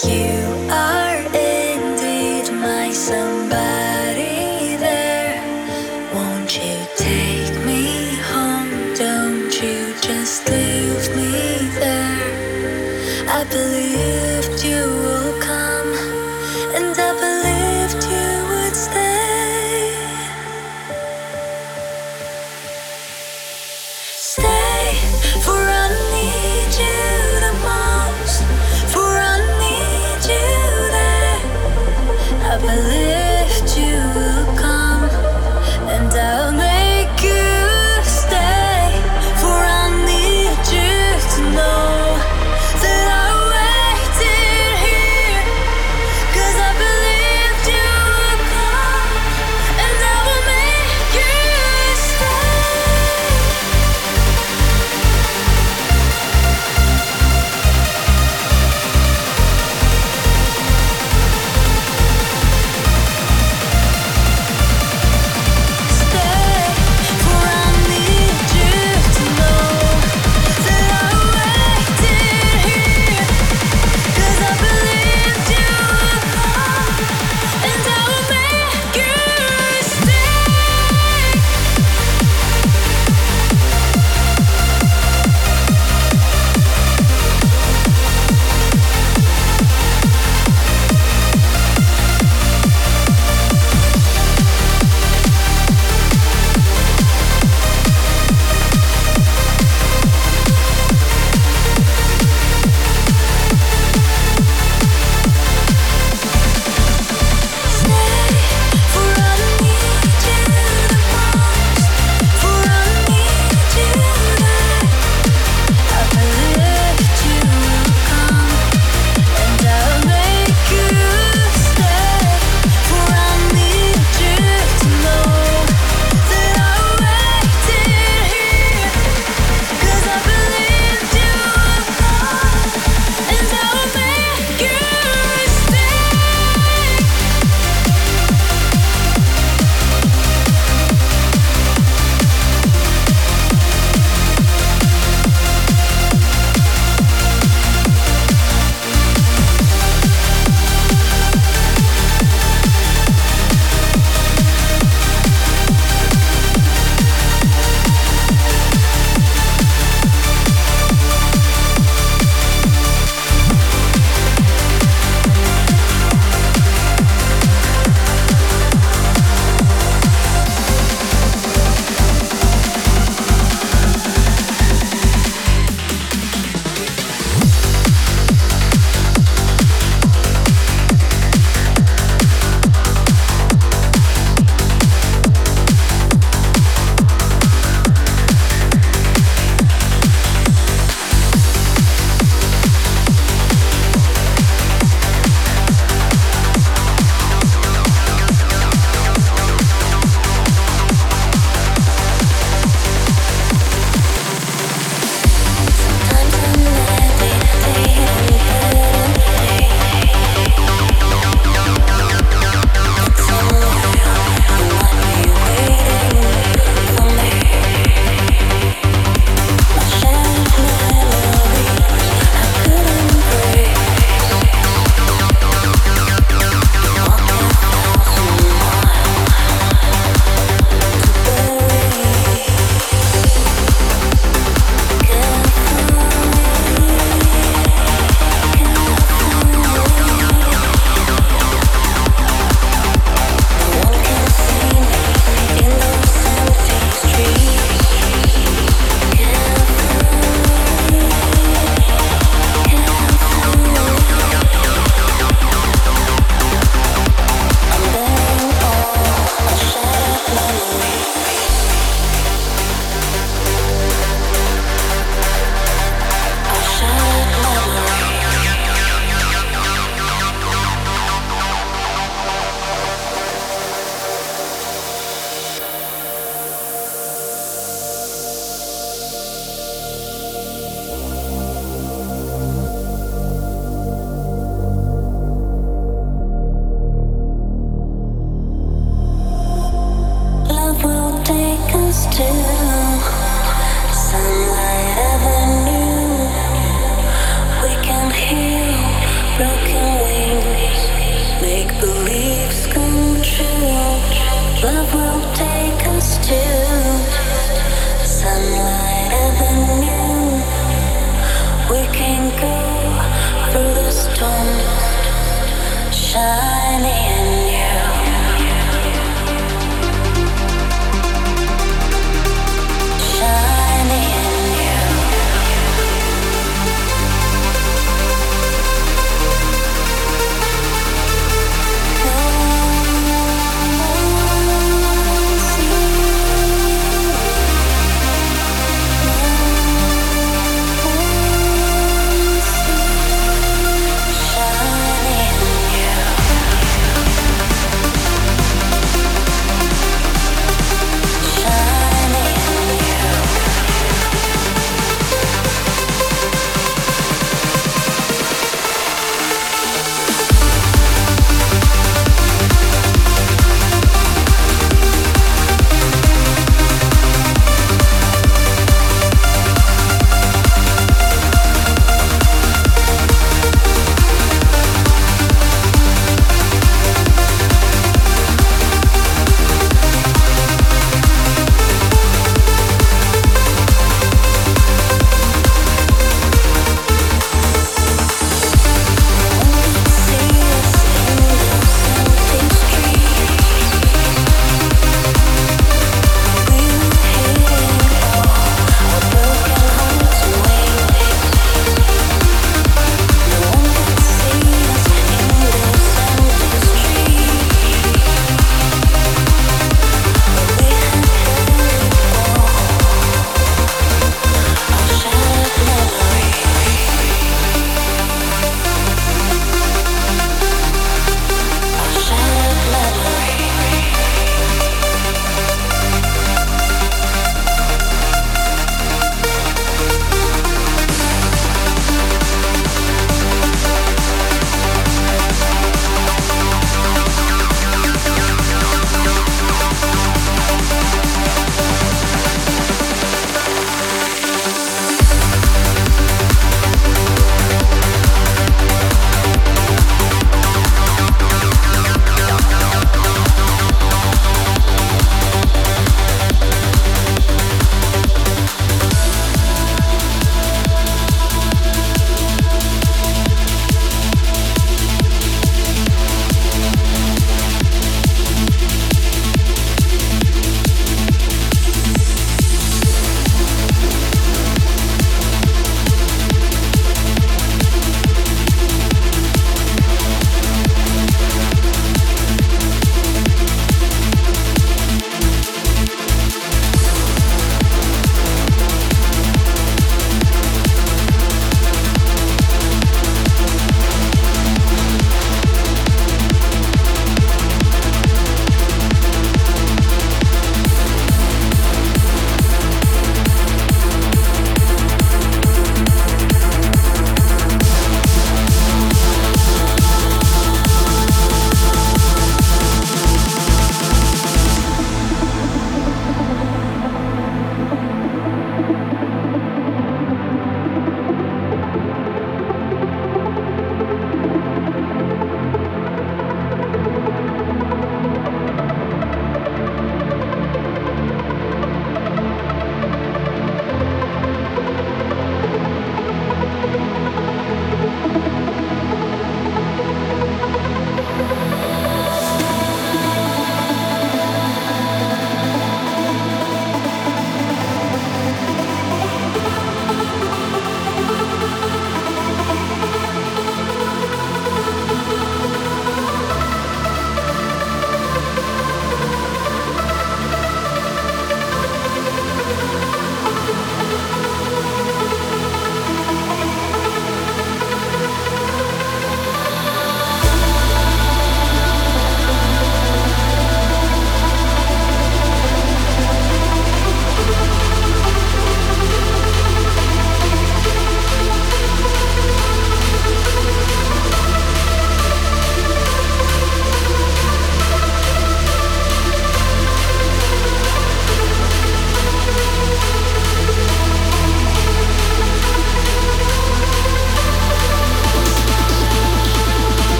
You.